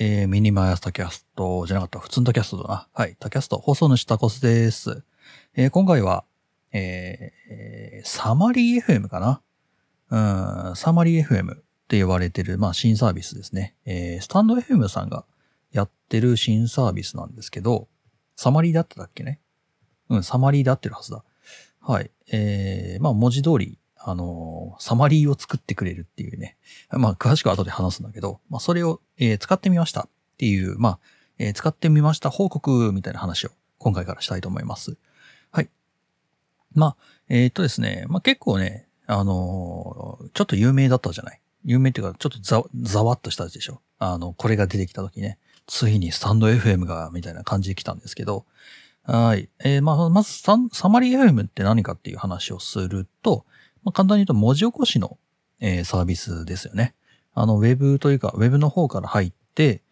えー、ミニマイアスタキャストじゃなかった、普通のタキャストだな。はい、タキャスト、放送主タコスです。えー、今回は、えー、サマリー FM かなうん、サマリー FM って言われてる、まあ、新サービスですね。えー、スタンド FM さんがやってる新サービスなんですけど、サマリーだったっけねうん、サマリーで合ってるはずだ。はい。えー、まあ、文字通り、あの、サマリーを作ってくれるっていうね。まあ、詳しくは後で話すんだけど、まあ、それを、えー、使ってみましたっていう、まあ、えー、使ってみました報告みたいな話を今回からしたいと思います。はい。まあ、えー、っとですね、まあ結構ね、あのー、ちょっと有名だったじゃない。有名っていうか、ちょっとざ、ざわっとしたでしょ。あの、これが出てきた時ね、ついにスタンド FM が、みたいな感じで来たんですけど、はい。えー、まあ、まずサ、サマリー FM って何かっていう話をすると、まあ、簡単に言うと文字起こしの、えー、サービスですよね。あの、ウェブというか、ウェブの方から入って、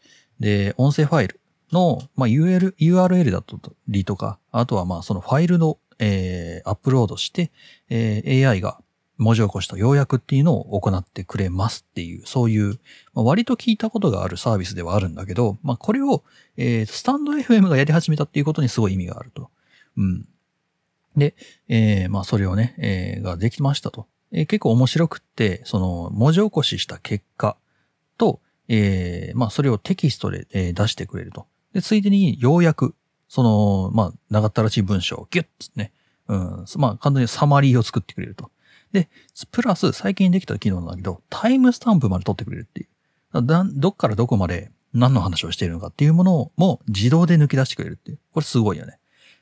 で、音声ファイルの、まあ、URL、URL だったりとか、あとはまあ、そのファイルの、えー、アップロードして、えー、AI が文字起こしと要約っていうのを行ってくれますっていう、そういう、まあ、割と聞いたことがあるサービスではあるんだけど、まあ、これを、えー、スタンド FM がやり始めたっていうことにすごい意味があると。うん。で、えー、まあ、それをね、えー、ができましたと。えー、結構面白くって、その、文字起こしした結果と、えー、まあ、それをテキストで、えー、出してくれると。で、ついでに、要約、その、まあ、長ったらしい文章をギュッつね、うん、まあ、簡単にサマリーを作ってくれると。で、プラス、最近できた機能なんだけど、タイムスタンプまで取ってくれるっていう。だどっからどこまで何の話をしているのかっていうものも自動で抜き出してくれるっていう。これすごいよね。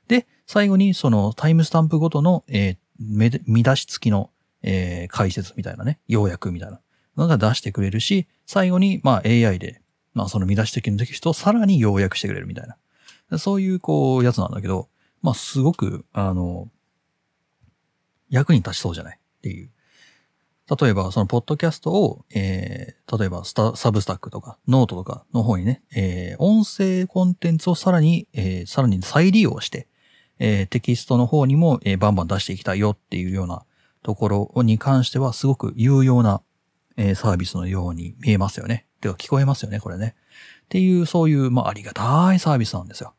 で、最後にそのタイムスタンプごとの、えー、見出し付きの、えー、解説みたいなね、要約みたいなのが出してくれるし、最後に、まあ AI で、まあその見出し的のテキストをさらに要約してくれるみたいな。そういう、こう、やつなんだけど、まあすごく、あの、役に立ちそうじゃない？っていう。例えば、そのポッドキャストを、えー、例えばスタ、サブスタックとか、ノートとかの方にね、えー、音声コンテンツをさらに、えー、さらに再利用して、えー、テキストの方にも、えー、バンバン出していきたいよっていうようなところに関してはすごく有用な、えー、サービスのように見えますよね。てか聞こえますよね、これね。っていう、そういう、まあ、ありがたいサービスなんですよ。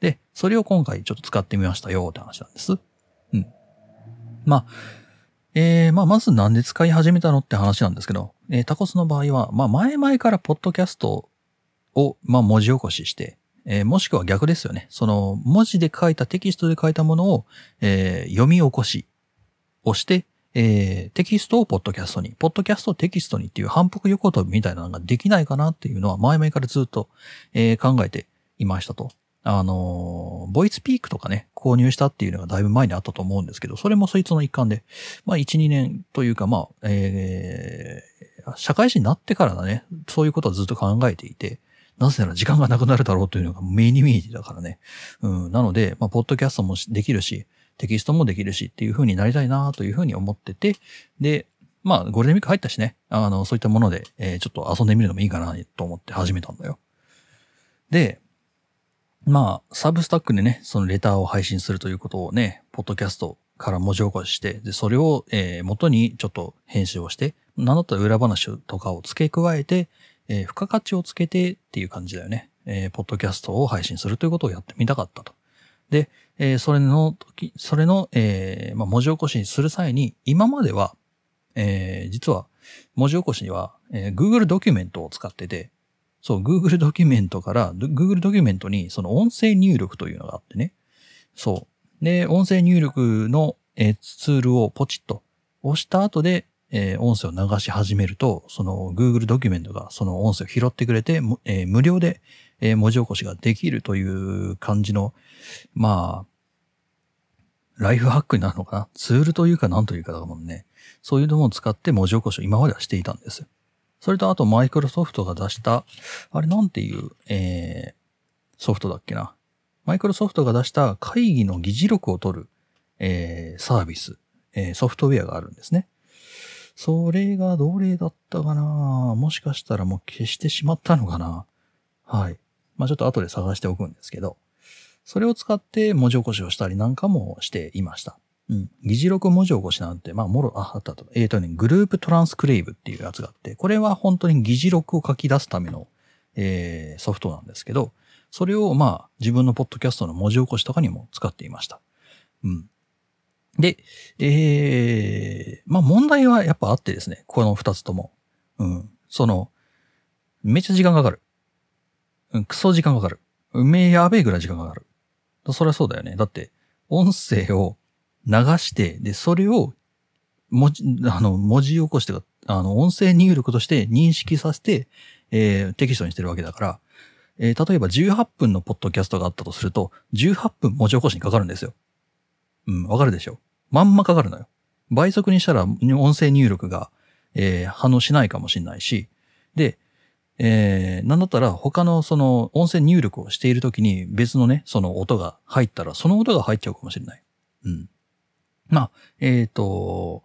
で、それを今回ちょっと使ってみましたよって話なんです。うん。まあ、えー、まあ、まずなんで使い始めたのって話なんですけど、えー、タコスの場合は、まあ、前々からポッドキャストを、まあ、文字起こしして、えー、もしくは逆ですよね。その、文字で書いた、テキストで書いたものを、えー、読み起こしをして、えー、テキストをポッドキャストに、ポッドキャストをテキストにっていう反復横跳びみたいなのができないかなっていうのは前々からずっと、え、考えていましたと。あの、ボイスピークとかね、購入したっていうのがだいぶ前にあったと思うんですけど、それもそいつの一環で、まあ1、2年というか、まあ、え、社会人になってからだね、そういうことはずっと考えていて、なぜなら時間がなくなるだろうというのが目に見えてだからね。うん、なので、まあ、ポッドキャストもできるし、テキストもできるしっていう風になりたいなという風に思ってて、で、まあ、ゴールデンウィーク入ったしね、あの、そういったもので、えー、ちょっと遊んでみるのもいいかなと思って始めたんだよ。で、まあ、サブスタックでね、そのレターを配信するということをね、ポッドキャストから文字起こしして、で、それを、えー、元にちょっと編集をして、名乗った裏話とかを付け加えて、えー、付加価値をつけてっていう感じだよね。えー、ポッドキャストを配信するということをやってみたかったと。で、えー、それの時、それの、えー、まあ、文字起こしにする際に、今までは、えー、実は、文字起こしには、えー、Google ドキュメントを使ってて、そう、Google ドキュメントから、Google ドキュメントにその音声入力というのがあってね。そう。で、音声入力の、えー、ツールをポチッと押した後で、えー、音声を流し始めると、その Google ドキュメントがその音声を拾ってくれて、えー、無料で、えー、文字起こしができるという感じの、まあ、ライフハックになるのかな？ツールというか何というかだもんね。そういうのも使って文字起こしを今まではしていたんです。それとあとマイクロソフトが出した、あれなんていう、えー、ソフトだっけな？マイクロソフトが出した会議の議事録を取る、えー、サービス、えー、ソフトウェアがあるんですね。それがどれだったかな？もしかしたらもう消してしまったのかな？はい。まあちょっと後で探しておくんですけど、それを使って文字起こしをしたりなんかもしていました。うん。議事録文字起こしなんて、まあ、もろ、あ、あったと。えっ、ー、とね、グループトランスクレイブっていうやつがあって、これは本当に議事録を書き出すための、えー、ソフトなんですけど、それをまあ自分のポッドキャストの文字起こしとかにも使っていました。うん。で、えー、まあ問題はやっぱあってですね、この二つとも。うん。その、めっちゃ時間かかる。うん、クソ時間かかる。めえやべえぐらい時間かかる。そりゃそうだよね。だって、音声を流して、で、それを、文字、あの、文字起こしてあの、音声入力として認識させて、えー、テキストにしてるわけだから、えー、例えば18分のポッドキャストがあったとすると、18分文字起こしにかかるんですよ。うん、わかるでしょまんまかかるのよ。倍速にしたら音声入力が、えー、反応しないかもしれないし、で、えー、なんだったら他のその音声入力をしているときに別のね、その音が入ったらその音が入っちゃうかもしれない。うん。まあ、えっ、ー、と、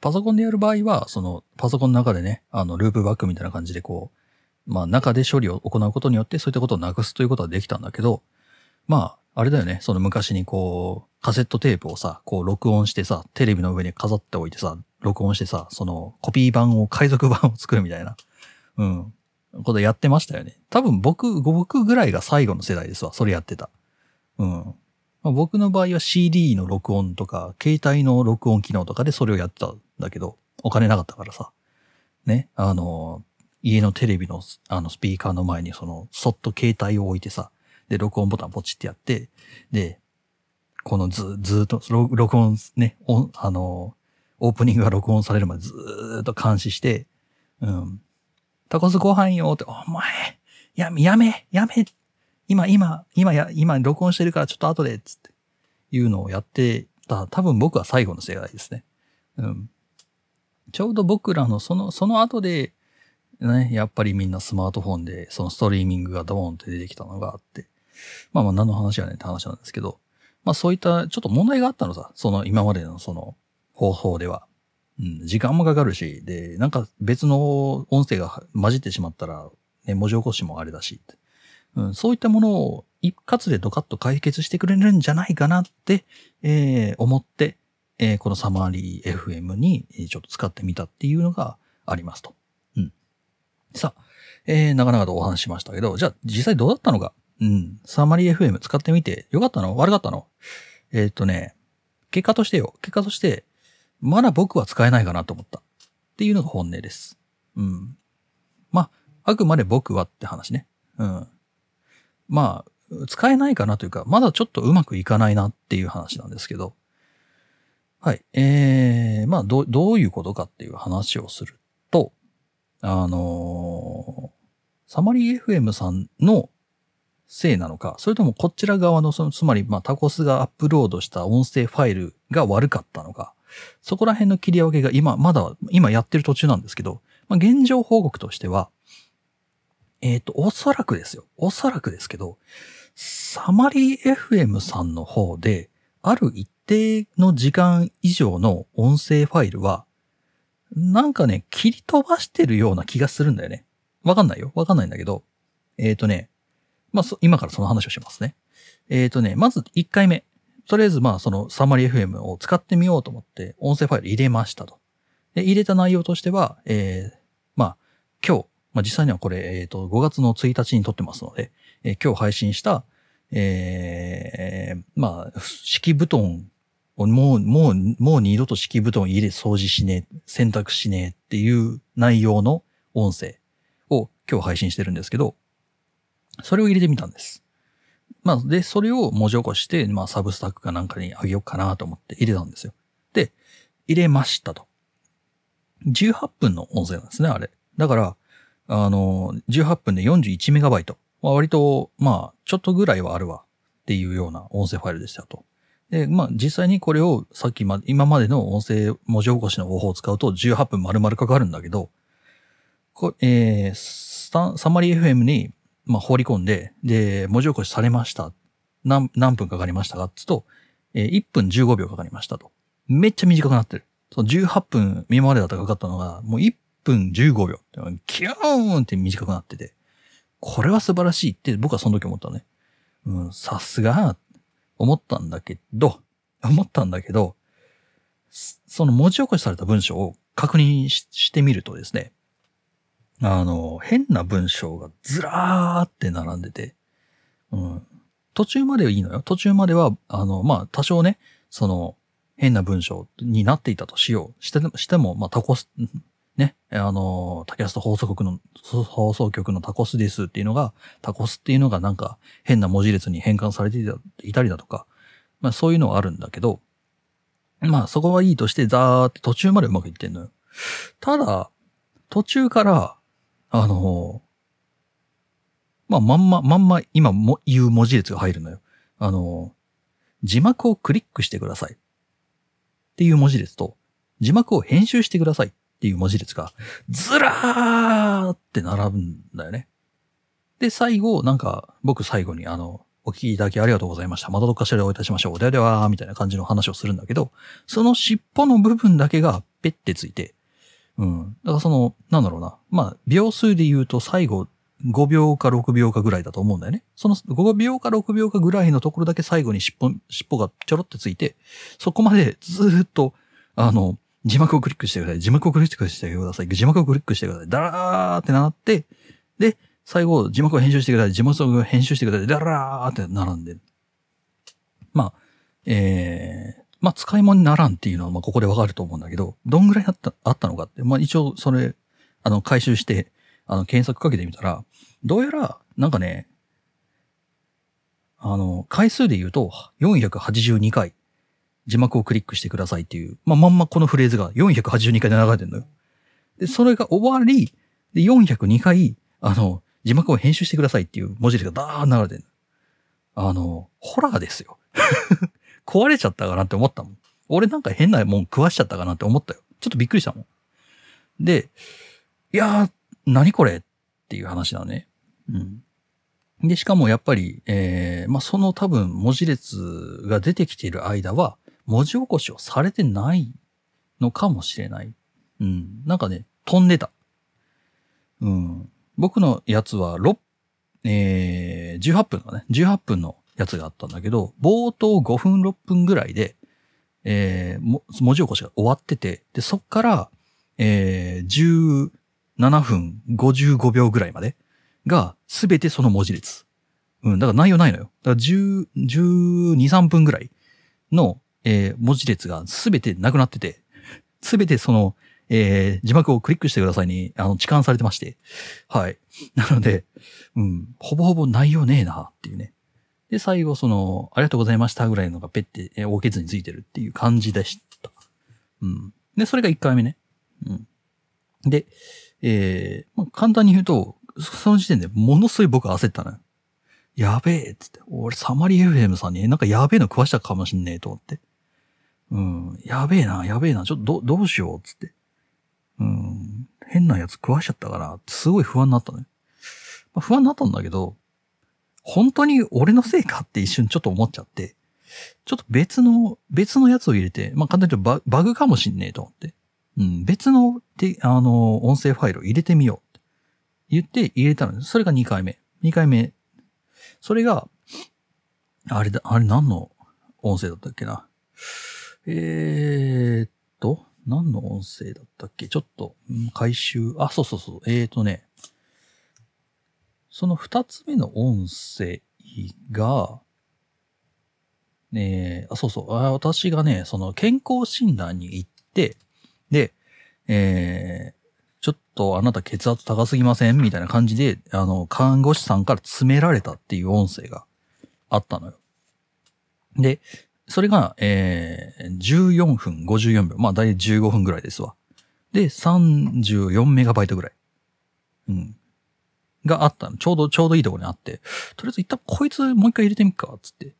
パソコンでやる場合は、そのパソコンの中でね、あの、ループバックみたいな感じでこう、まあ中で処理を行うことによってそういったことをなくすということはできたんだけど、まあ、あれだよね、その昔にこう、カセットテープをさ、こう録音してさ、テレビの上に飾っておいてさ、録音してさ、そのコピー版を、海賊版を作るみたいな。うん。ことやってましたよね。多分僕、僕ぐらいが最後の世代ですわ。それやってた。うん。まあ、僕の場合は CD の録音とか、携帯の録音機能とかでそれをやってたんだけど、お金なかったからさ。ね。あの、家のテレビの、あの、スピーカーの前にその、そっと携帯を置いてさ、で、録音ボタンポチってやって、で、このず、ずっと、録音ね、あの、オープニングが録音されるまでずーっと監視して、うん、タコスご飯よって、お前、やめ、やめ、やめ、今、今、今や、今録音してるからちょっと後で、つって、いうのをやってた、多分僕は最後の世代ですね。うん。ちょうど僕らのその、その後で、ね、やっぱりみんなスマートフォンで、そのストリーミングがドーンって出てきたのがあって、まあまあ何の話やねんって話なんですけど、まあそういったちょっと問題があったのさ、その今までのその方法では。うん、時間もかかるし、で、なんか別の音声が混じってしまったら、ね、文字起こしもあれだし、うん、そういったものを一括でドカッと解決してくれるんじゃないかなって、えー、思って、えー、このサマーリー FM にちょっと使ってみたっていうのがありますと。うん。さあ、えー、なかなかとお話ししましたけど、じゃあ実際どうだったのか？うん。サマリー FM 使ってみてよかったの？悪かったの？えっ、とね、結果としてよ。結果として、まだ僕は使えないかなと思った。っていうのが本音です。うん。まあ、あくまで僕はって話ね。うん。まあ、使えないかなというか、まだちょっとうまくいかないなっていう話なんですけど。はい。えー、まあ、ど、どういうことかっていう話をすると、あのー、サマリー FM さんのせいなのか、それともこちら側の、その、つまり、まあ、タコスがアップロードした音声ファイルが悪かったのか、そこら辺の切り分けが今、まだ、今やってる途中なんですけど、まあ、現状報告としては、えっ、ー、と、おそらくですよ。おそらくですけど、サマリー FM さんの方で、ある一定の時間以上の音声ファイルは、なんかね、切り飛ばしてるような気がするんだよね。わかんないよ。わかんないんだけど、えっ、ー、とね、まあ、今からその話をしますね。えっ、ー、とね、まず1回目。とりあえずまあそのサマリー FM を使ってみようと思って音声ファイル入れましたと。で、入れた内容としては、えー、まあ今日、まあ実際にはこれ、えっ、ー、と5月の1日に撮ってますので、えー、今日配信した、えー、まあ敷布団をもう、もう、もう二度と敷布団入れ掃除しねえ、洗濯しねえっていう内容の音声を今日配信してるんですけど、それを入れてみたんです。まあ、で、それを文字起こして、まあ、サブスタックかなんかにあげようかなと思って入れたんですよ。で、入れましたと。18分の音声なんですね、あれ。だから、あの、18分で41メガバイト。まあ、割と、まあ、ちょっとぐらいはあるわっていうような音声ファイルでしたと。で、まあ、実際にこれをさっきま、今までの音声文字起こしの方法を使うと18分丸々かかるんだけど、こえー、サマリー FM にまあ、放り込んで、で、文字起こしされました。何、何分かかりましたかっつと、えー、1分15秒かかりましたと。めっちゃ短くなってる。その18分今までだったかかったのが、もう1分15秒。キューンって短くなってて、これは素晴らしいって僕はその時思ったね。うん、さすが、思ったんだけど、思ったんだけど、その文字起こしされた文章を確認してみるとですね、あの、変な文章がずらーって並んでて、うん。途中まではいいのよ。途中までは、あの、まあ、多少ね、その、変な文章になっていたとしよう。しても、しても、まあ、タコス、ね、あの、タキャスト放送局の、放送局のタコスですっていうのが、タコスっていうのがなんか変な文字列に変換されていたりだとか、まあそういうのはあるんだけど、まあそこはいいとして、ザーって途中までうまくいってんのよ。ただ、途中から、あの、まあまんま、まんま今も言う文字列が入るのよ。あの、字幕をクリックしてください。っていう文字列と、字幕を編集してくださいっていう文字列が、ずらーって並ぶんだよね。で、最後、なんか、僕最後にあの、お聞きいただきありがとうございました。またどっかしらでお会いいたしましょう。ではでは、みたいな感じの話をするんだけど、その尻尾の部分だけがペッてついて、うん。だからその、なんだろうな。まあ、秒数で言うと最後、5秒か6秒かぐらいだと思うんだよね。その5秒か6秒かぐらいのところだけ最後に尻尾、尻尾がちょろってついて、そこまでずっと、あの、字幕をクリックしてください。字幕をクリックしてください。字幕をクリックしてください。ダラーってなって、で、最後、字幕を編集してください。字幕を編集してください。ダラーって並んで。まあ、えー、まあ、使い物にならんっていうのは、ま、ここでわかると思うんだけど、どんぐらいあった、あったのかって、まあ、一応、それ、あの、回収して、あの、検索かけてみたら、どうやら、なんかね、あの、回数で言うと、482回、字幕をクリックしてくださいっていう、まあ、まんまこのフレーズが482回で流れてるのよ。で、それが終わり、で、402回、あの、字幕を編集してくださいっていう文字がダーン流れてるあの、ホラーですよ。壊れちゃったかなって思ったもん。俺なんか変なもん食わしちゃったかなって思ったよ。ちょっとびっくりしたもん。で、いやー、何これっていう話なのね。うん。で、しかもやっぱり、えー、まあ、その多分文字列が出てきている間は、文字起こしをされてないのかもしれない。うん。なんかね、飛んでた。うん。僕のやつは6、えー、18分のね、18分のやつがあったんだけど、冒頭5分6分ぐらいで、えー、文字起こしが終わってて、で、そっから、えー、17分55秒ぐらいまでが、すべてその文字列。うん、だから内容ないのよ。だから10、12、3分ぐらいの、えー、文字列がすべてなくなってて、すべてその、えー、字幕をクリックしてくださいに、あの、痴漢されてまして。はい。なので、うん、ほぼほぼ内容ねえなっていうね。で、最後、その、ありがとうございましたぐらいのがペッて、えー、大ケツについてるっていう感じでした。うん。で、それが1回目ね。うん。で、えー、まあ、簡単に言うと、その時点でものすごい僕焦ったのよ。やべえっつって。俺、サマリー FM さんになんかやべえの食わしたかもしんねえと思って。うん。やべえな、やべえな。ちょっとど、どうしようっつって。うん、変なやつ食わしちゃったから、すごい不安になったね。まあ、不安になったんだけど、本当に俺のせいかって一瞬ちょっと思っちゃって、ちょっと別の、別のやつを入れて、まあ簡単に言うとババグかもしんねえと思って。うん、別の、で、あの、音声ファイルを入れてみようって言って入れたのです。それが2回目。2回目。それが、あれだ、あれ何の音声だったっけな。えーっと、何の音声だったっけ？ちょっと、回収、あ、そうそうそう。えーとね、その二つ目の音声が、ねあ、そうそう。あ私がね、その健康診断に行って、で、えー、ちょっとあなた血圧高すぎませんみたいな感じで、あの、看護師さんから詰められたっていう音声があったのよ。で、それが、えー、14分54秒。まあ、だいたい15分ぐらいですわ。で、34メガバイトぐらい。うん。があった。ちょうど、ちょうどいいところにあって、とりあえず一旦こいつもう一回入れてみっか、つって。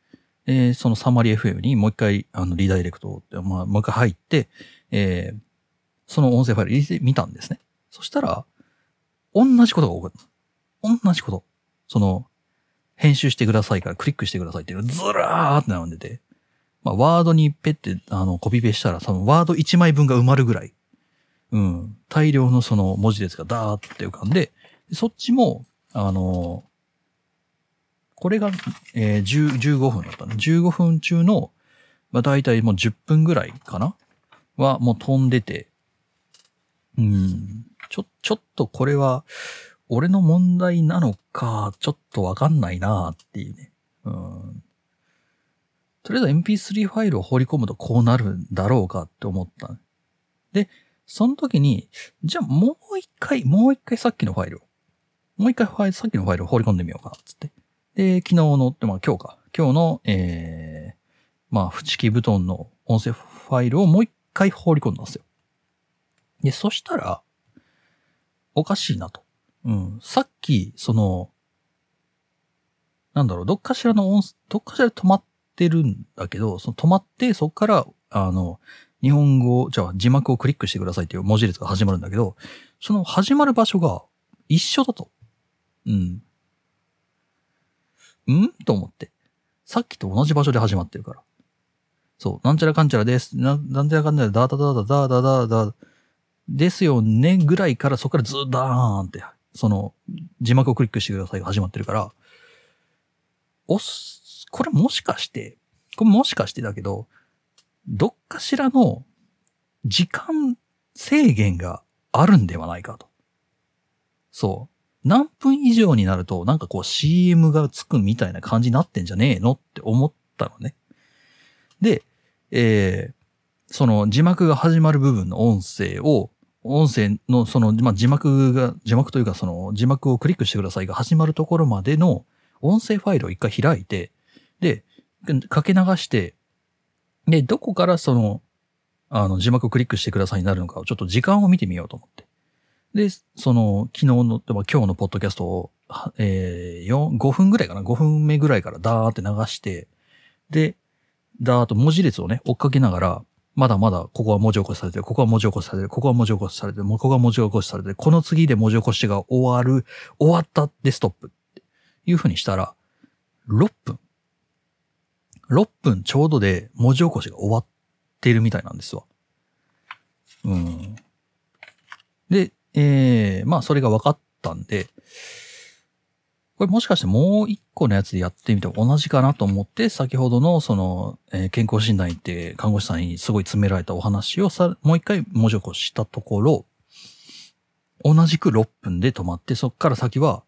えー、そのサマリ FM にもう一回、あの、リダイレクトって、まあ、もう一回入って、えー、その音声ファイル入れてみたんですね。そしたら、同じことが起こる。同じこと。その、編集してくださいからクリックしてくださいっていうのがずらーって並んでて。まあ、ワードにペって、あの、コピペしたら、そのワード1枚分が埋まるぐらい、うん、大量のその文字列がダーって浮かんで、そっちも、あの、これが、えー、10 15分だったね。15分中の、まあ、大体もう10分ぐらいかな？は、もう飛んでて、うん。ちょ、ちょっとこれは、俺の問題なのか、ちょっとわかんないなっていうね。うん。とりあえず MP3 ファイルを放り込むとこうなるんだろうかって思った。で、その時に、じゃあもう一回、もう一回さっきのファイルを、もう一回ファイル、さっきのファイルを放り込んでみようか、つって。で、昨日の、まあ今日か。今日の、えー、まあ、不知布団の音声ファイルをもう一回放り込んだんですよ。で、そしたら、おかしいなと。うん。さっき、その、なんだろう、どっかしらの音、どっかしらで止まってるんだけど、その止まって、そっから、あの、日本語、じゃあ字幕をクリックしてくださいっていう文字列が始まるんだけど、その始まる場所が一緒だと。うん。ん？と思って。さっきと同じ場所で始まってるから。そう、なんちゃらかんちゃらです。な、なんちゃらかんちゃらだだだだだだだだですよねぐらいからそこからずーだーんって、その、字幕をクリックしてくださいが始まってるから、おす、これもしかして、これもしかしてだけど、どっかしらの時間制限があるんではないかと。そう。何分以上になると、なんかこう CM がつくみたいな感じになってんじゃねえのって思ったのね。で、えー、その字幕が始まる部分の音声を、音声のその、まあ、字幕が、字幕というかその字幕をクリックしてくださいが始まるところまでの音声ファイルを一回開いて、で、かけ流して、で、どこからその、あの、字幕をクリックしてくださいになるのかをちょっと時間を見てみようと思って。で、その、昨日の、で今日のポッドキャストを、えー、4、5分ぐらいかな ?5 分目ぐらいからダーって流して、で、ダーッと文字列をね、追っかけながら、まだまだここは文字起こしされてる、ここは文字起こしされてる、ここは文字起こしされてる、ここは文字起こしされてる、この次で文字起こしが終わる、終わったでストップっていう風にしたら、6分。6分ちょうどで文字起こしが終わってるみたいなんですわ。うん。で、えー、まあそれが分かったんで、これもしかしてもう一個のやつでやってみても同じかなと思って、先ほどのその、えー、健康診断行って看護師さんにすごい詰められたお話をさ、もう一回文字起こしたところ、同じく6分で止まって、そっから先は、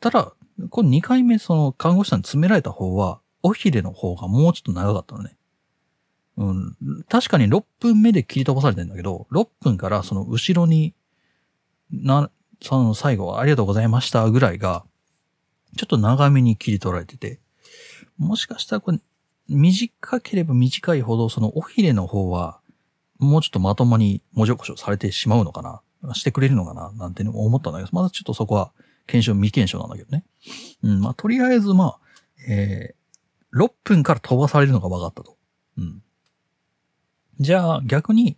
ただ、この2回目その看護師さんに詰められた方は、おひれの方がもうちょっと長かったのね。うん。確かに6分目で切り飛ばされてんだけど、6分からその後ろに、な、その最後はありがとうございましたぐらいが、ちょっと長めに切り取られてて、もしかしたらこれ、短ければ短いほど、そのおひれの方は、もうちょっとまともに文字起こしをされてしまうのかなしてくれるのかななんて思ったんだけど、まだちょっとそこは検証、未検証なんだけどね。うん、まあ、とりあえず、まあ、えー、6分から飛ばされるのが分かったと。うん。じゃあ、逆に、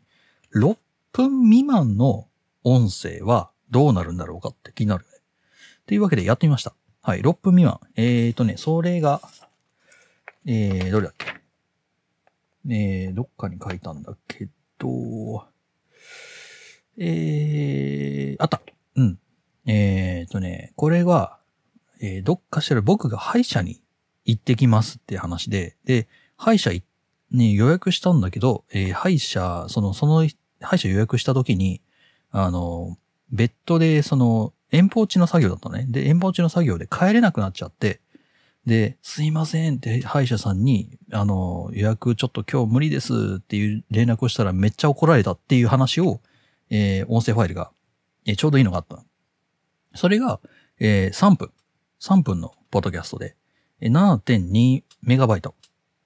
6分未満の音声はどうなるんだろうかって気になるね。というわけでやってみました。はい、6分未満。えーとね、それが、えー、どれだっけ？えー、どっかに書いたんだけど、えー、あった。うん。えーとね、これは、えー、どっかしら僕が歯医者に行ってきますって話で、で、歯医者に予約したんだけど、えー、歯医者、その、その、歯医者予約した時に、あの、ベッドで、その、遠方地の作業だったね。で、遠方地の作業で帰れなくなっちゃって、で、すいませんって歯医者さんに、あの、予約ちょっと今日無理ですっていう連絡をしたらめっちゃ怒られたっていう話を、えー、音声ファイルが、えー、ちょうどいいのがあった。それが、えー、3分。3分のポッドキャストでえ、7.2メガバイト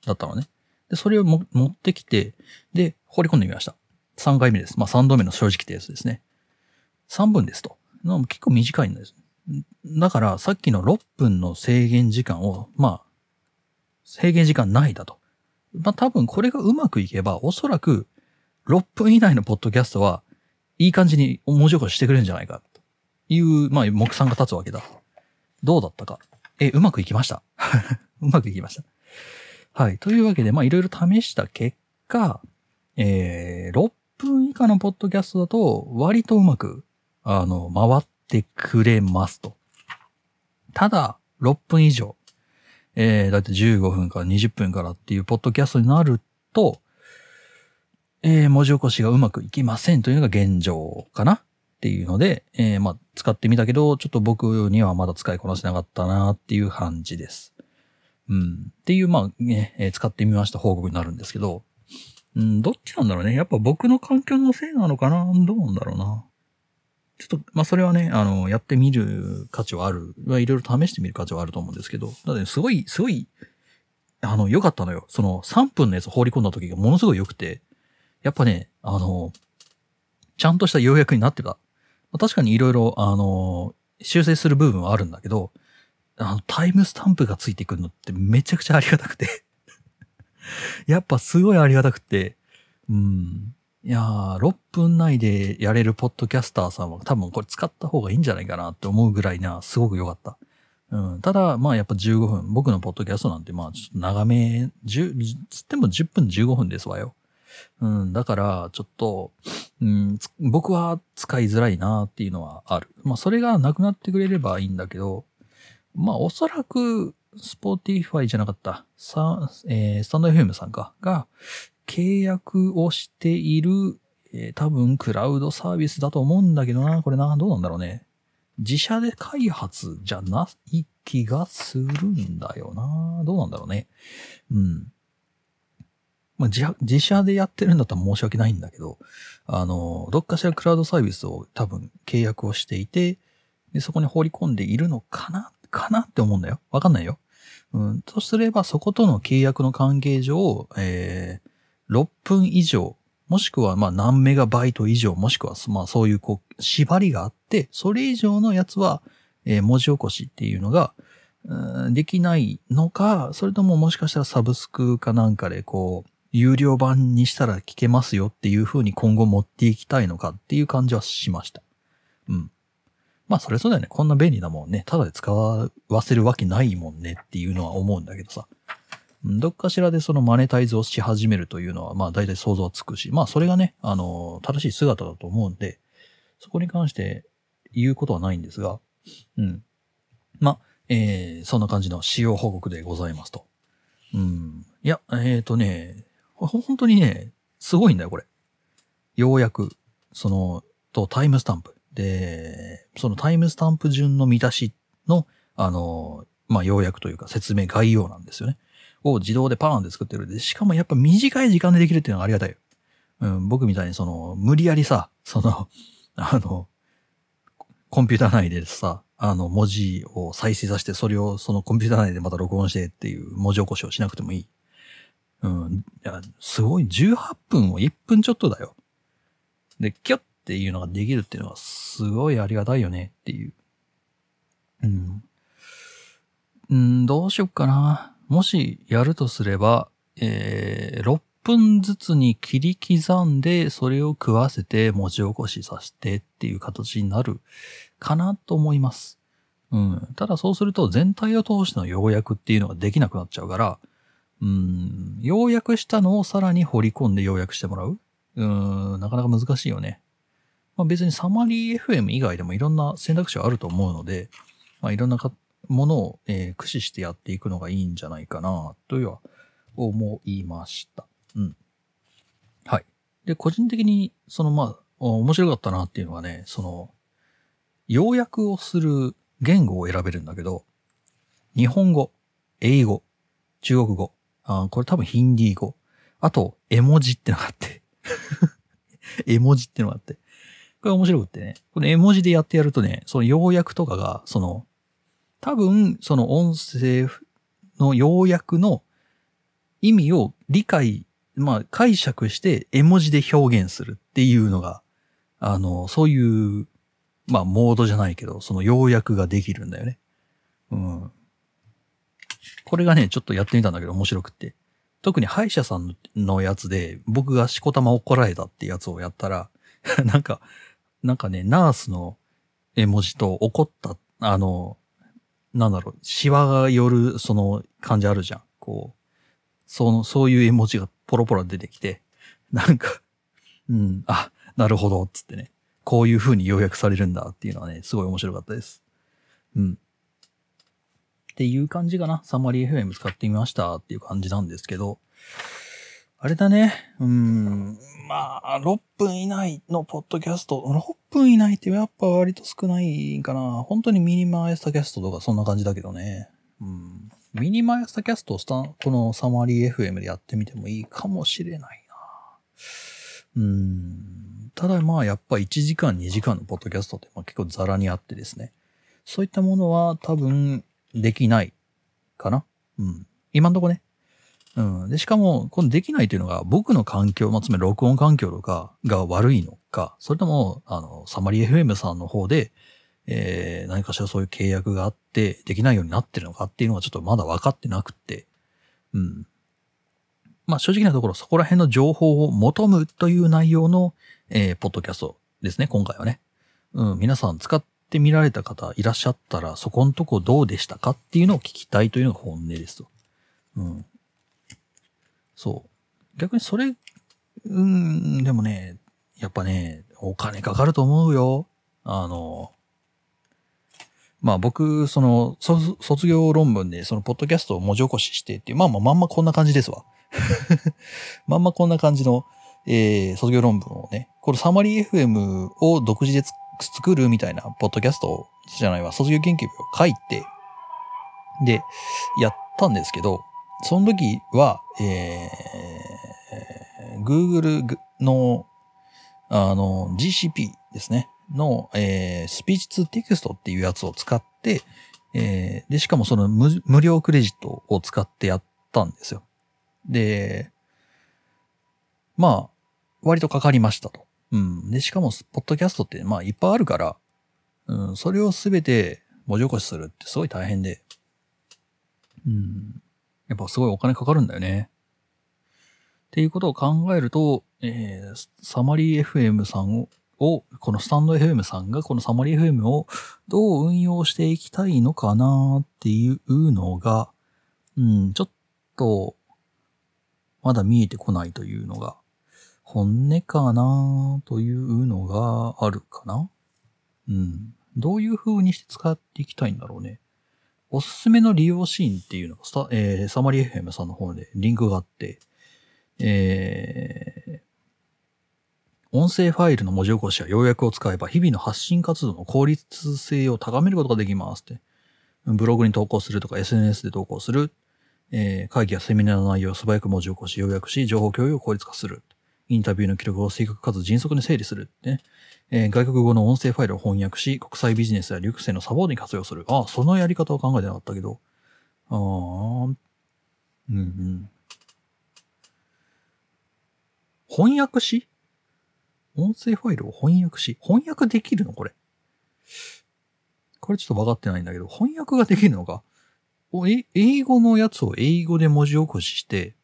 だったのね。で、それをも持ってきて、で、放り込んでみました。3回目です。まあ3度目の正直ってやつですね。3分ですと。結構短いんです。だから、さっきの6分の制限時間を、まあ、制限時間ないだと。まあ多分これがうまくいけば、おそらく6分以内のポッドキャストは、いい感じに文字起こししてくれるんじゃないか、という、まあ、目算が立つわけだ。どうだったか。え、うまくいきました うまくいきました。はい。というわけで、まあ、いろいろ試した結果、えー、分以下のポッドキャストだと、割とうまくあの、回ってくれますと。ただ、6分以上、えー、だって15分から20分からっていうポッドキャストになると、えー、文字起こしがうまくいきませんというのが現状かな。っていうので、えー、まあ、使ってみたけど、ちょっと僕にはまだ使いこなせなかったなっていう感じです。うん。っていう、まあ、ね、えー、使ってみました報告になるんですけど、うん、どっちなんだろうね。やっぱ僕の環境のせいなのかな？どうなんだろうな。ちょっと、まあ、それはね、あの、やってみる価値はある。いろいろ試してみる価値はあると思うんですけど、だってすごい、すごい、あの、良かったのよ。その3分のやつ放り込んだ時がものすごい良くて、やっぱね、あの、ちゃんとした要約になってた。確かにいろいろ、あの、修正する部分はあるんだけど、あの、タイムスタンプがついてくるのってめちゃくちゃありがたくて やっぱすごいありがたくて、うん。いやー、6分内でやれるポッドキャスターさんは多分これ使った方がいいんじゃないかなって思うぐらいな、すごく良かった。うん。ただ、まあやっぱ15分。僕のポッドキャストなんてまあちょっと長め、10、つっても10分15分ですわよ。うん、だから、ちょっと、うん、僕は使いづらいなっていうのはある。まあ、それがなくなってくれればいいんだけど、まあ、おそらく、スポーティファイじゃなかった、さ、えー、スタンド FM さんか、が、契約をしている、えー、多分、クラウドサービスだと思うんだけどな、これな、どうなんだろうね。自社で開発じゃない気がするんだよな。どうなんだろうね。うん。まあ自、自社でやってるんだったら申し訳ないんだけど、あの、どっかしらクラウドサービスを多分契約をしていて、で、そこに放り込んでいるのかなかなって思うんだよ。わかんないよ。うん、とすれば、そことの契約の関係上、えー、6分以上、もしくは、まあ、何メガバイト以上、もしくは、まあ、そういう、こう、縛りがあって、それ以上のやつは、えー、文字起こしっていうのが、うん、できないのか、それとももしかしたらサブスクかなんかで、こう、有料版にしたら聞けますよっていう風に今後持っていきたいのかっていう感じはしました。うん。まあそれそうだよね。こんな便利なもんね。ただで使わせるわけないもんねっていうのは思うんだけどさ。どっかしらでそのマネタイズをし始めるというのは、まあ大体想像はつくし、まあそれがね、あの、正しい姿だと思うんで、そこに関して言うことはないんですが、うん。まあ、えー、そんな感じの使用報告でございますと。うん。いや、えっ、ー、とね、本当にね、すごいんだよ、これ。ようやく、その、とタイムスタンプ。で、そのタイムスタンプ順の見出しの、あの、まあ、要約というか説明概要なんですよね。を自動でパーンって作ってる。で、しかもやっぱ短い時間でできるっていうのがありがたいよ。うん、僕みたいにその、無理やりさ、その、あの、コンピューター内でさ、あの、文字を再生させて、それをそのコンピューター内でまた録音してっていう文字起こしをしなくてもいい。うん。いや、すごい。18分を1分ちょっとだよ。で、キュッっていうのができるっていうのはすごいありがたいよねっていう。うん。うん、どうしよっかな。もしやるとすれば、えー、6分ずつに切り刻んで、それを食わせて文字起こしさせてっていう形になるかなと思います。うん。ただそうすると全体を通しての要約っていうのができなくなっちゃうから、うん、要約したのをさらに掘り込んで要約してもらううん、なかなか難しいよね。まあ、別にサマリー FM 以外でもいろんな選択肢はあると思うので、まあ、いろんなものを、えー、駆使してやっていくのがいいんじゃないかな、とは思いました。うん。はい。で、個人的に、そのまあ、面白かったなっていうのはね、その、要約をする言語を選べるんだけど、日本語、英語、中国語、あこれ多分ヒンディー語。あと、絵文字ってのがあって 絵文字ってのがあって。これ面白くってね。この絵文字でやってやるとね、その要約とかが、その、多分、その音声の要約の意味を理解、まあ解釈して絵文字で表現するっていうのが、あの、そういう、まあモードじゃないけど、その要約ができるんだよね。うん。これがね、ちょっとやってみたんだけど面白くって。特に歯医者さんのやつで、僕がしこたま怒られたってやつをやったら、なんか、なんかね、ナースの絵文字と怒った、あの、なんだろう、シワが寄るその感じあるじゃん。こう、その、そういう絵文字がポロポロ出てきて、なんか、うん、あ、なるほど、つってね。こういう風に要約されるんだっていうのはね、すごい面白かったです。うん。っていう感じかな。サマリー FM 使ってみましたっていう感じなんですけど、あれだね。うん。まあ、6分以内のポッドキャスト、6分以内ってやっぱ割と少ないかな。本当にミニマイスタキャストとかそんな感じだけどね。うん。ミニマイスタキャストをスタこのサマリー FM でやってみてもいいかもしれないな。うん。ただまあやっぱ1時間2時間のポッドキャストってまあ結構ザラにあってですね。そういったものは多分できないかな。うん。今んとこね。うん。で、しかも、このできないというのが僕の環境、まあ、つまり録音環境とかが悪いのか、それとも、あの、サマリー FM さんの方で、えー、何かしらそういう契約があって、できないようになってるのかっていうのがちょっとまだ分かってなくて、うん。まあ、正直なところ、そこら辺の情報を求むという内容の、えー、ポッドキャストですね、今回はね。うん、皆さん使ってみられた方いらっしゃったら、そこのとこどうでしたかっていうのを聞きたいというのが本音ですと。うん。そう。逆にそれ、うん、でもね、やっぱね、お金かかると思うよ。あの、まあ僕、その、卒業論文でそのポッドキャストを文字起こししてっていう、まあまあまんまこんな感じですわ。まんまこんな感じの、えー、卒業論文をね、これサマリー FM を独自で作るみたいなポッドキャストじゃないわ、卒業研究を書いて、で、やったんですけど、その時は、えー、Google の、あの、GCP ですね。の、えー、スピーチツーテキストっていうやつを使って、えー、で、しかもその無無料クレジットを使ってやったんですよ。で、まあ、割とかかりましたと。うん。で、しかも、ポッドキャストって、まあ、いっぱいあるから、うん、それをすべて文字起こしするってすごい大変で、うん。やっぱすごいお金かかるんだよね。っていうことを考えると、えー、サマリー FM さんを、をこのスタンド FM さんがこのサマリー FM をどう運用していきたいのかなっていうのが、うん、ちょっと、まだ見えてこないというのが、本音かなというのがあるかなうん。どういう風にして使っていきたいんだろうね。おすすめの利用シーンっていうのが、スタ、えー、サマリー FM さんの方でリンクがあって、えー、音声ファイルの文字起こしや要約を使えば、日々の発信活動の効率性を高めることができますって。ブログに投稿するとか SNS で投稿する。えー、会議やセミナーの内容を素早く文字起こし、要約し、情報共有を効率化する。インタビューの記録を正確かつ迅速に整理するってね。えー、外国語の音声ファイルを翻訳し、国際ビジネスや留学生のサポートに活用する。ああ、そのやり方は考えてなかったけど。ああ、うんうん。翻訳し？音声ファイルを翻訳し、翻訳できるの？これ。これちょっと分かってないんだけど、翻訳ができるのか？おえ英語のやつを英語で文字起こしして、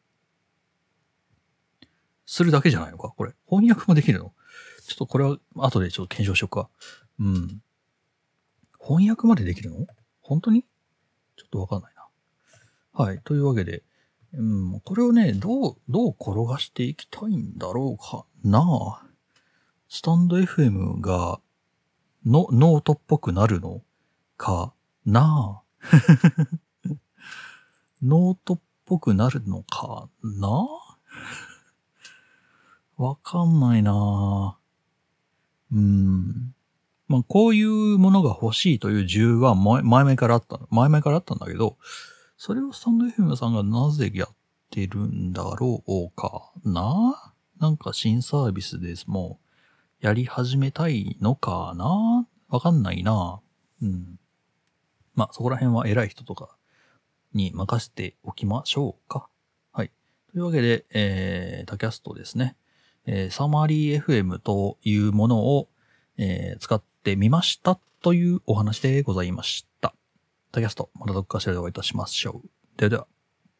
するだけじゃないのか？これ。翻訳もできるの？ちょっとこれは後でちょっと検証しようか。うん。翻訳までできるの？本当に？ちょっとわかんないな。はい。というわけで、うん、これをね、どう、どう転がしていきたいんだろうかな。スタンド FM が、の、ノートっぽくなるのかな？ノートっぽくなるのかな？わかんないなうん。まあ、こういうものが欲しいという需要は前々からあった前々からあったんだけど、それをスタンド FM さんがなぜやってるんだろうかな？なんか新サービスです。もう、やり始めたいのかな？わかんないなうん。まあ、そこら辺は偉い人とかに任せておきましょうか。はい。というわけで、えー、タキャストですね。えー、サマリー FM というものを、えー、使ってみましたというお話でございました。タキャスト、またどっかしらでお会いいたしましょう。ではでは。